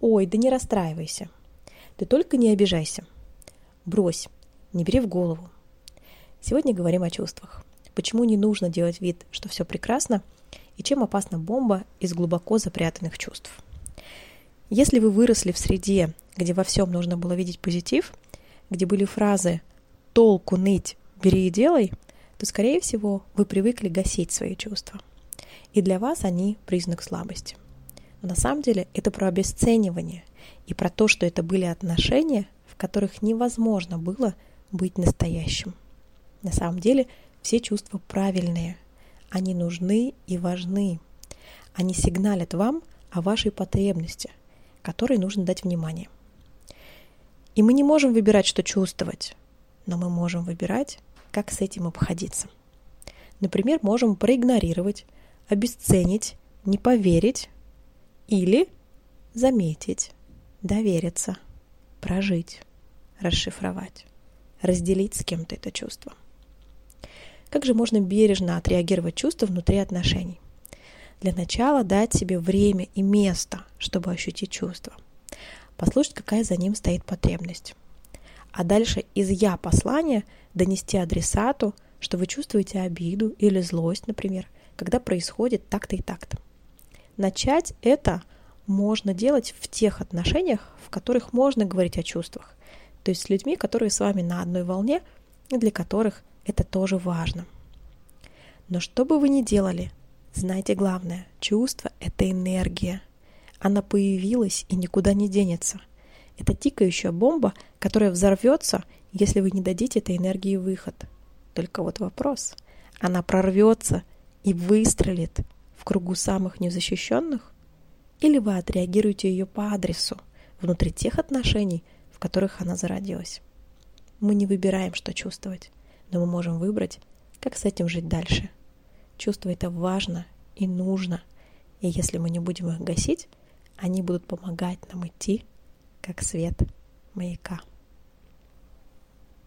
Ой, да не расстраивайся. Ты только не обижайся. Брось, не бери в голову. Сегодня говорим о чувствах. Почему не нужно делать вид, что все прекрасно, и чем опасна бомба из глубоко запрятанных чувств. Если вы выросли в среде, где во всем нужно было видеть позитив, где были фразы «толку ныть, бери и делай», то, скорее всего, вы привыкли гасить свои чувства. И для вас они признак слабости. Но на самом деле это про обесценивание и про то, что это были отношения, в которых невозможно было быть настоящим. На самом деле все чувства правильные. Они нужны и важны. Они сигналят вам о вашей потребности, которой нужно дать внимание. И мы не можем выбирать, что чувствовать, но мы можем выбирать, как с этим обходиться. Например, можем проигнорировать, обесценить, не поверить или заметить, довериться, прожить, расшифровать, разделить с кем-то это чувство. Как же можно бережно отреагировать чувства внутри отношений? Для начала дать себе время и место, чтобы ощутить чувство. Послушать, какая за ним стоит потребность. А дальше из «я» послания донести адресату, что вы чувствуете обиду или злость, например, когда происходит так-то и так-то. Начать это можно делать в тех отношениях, в которых можно говорить о чувствах. То есть с людьми, которые с вами на одной волне и для которых это тоже важно. Но что бы вы ни делали, знайте главное, чувство – это энергия. Она появилась и никуда не денется. Это тикающая бомба, которая взорвется, если вы не дадите этой энергии выход. Только вот вопрос. Она прорвется и выстрелит в кругу самых незащищенных? Или вы отреагируете ее по адресу, внутри тех отношений, в которых она зародилась? Мы не выбираем, что чувствовать но мы можем выбрать, как с этим жить дальше. Чувства это важно и нужно, и если мы не будем их гасить, они будут помогать нам идти, как свет маяка.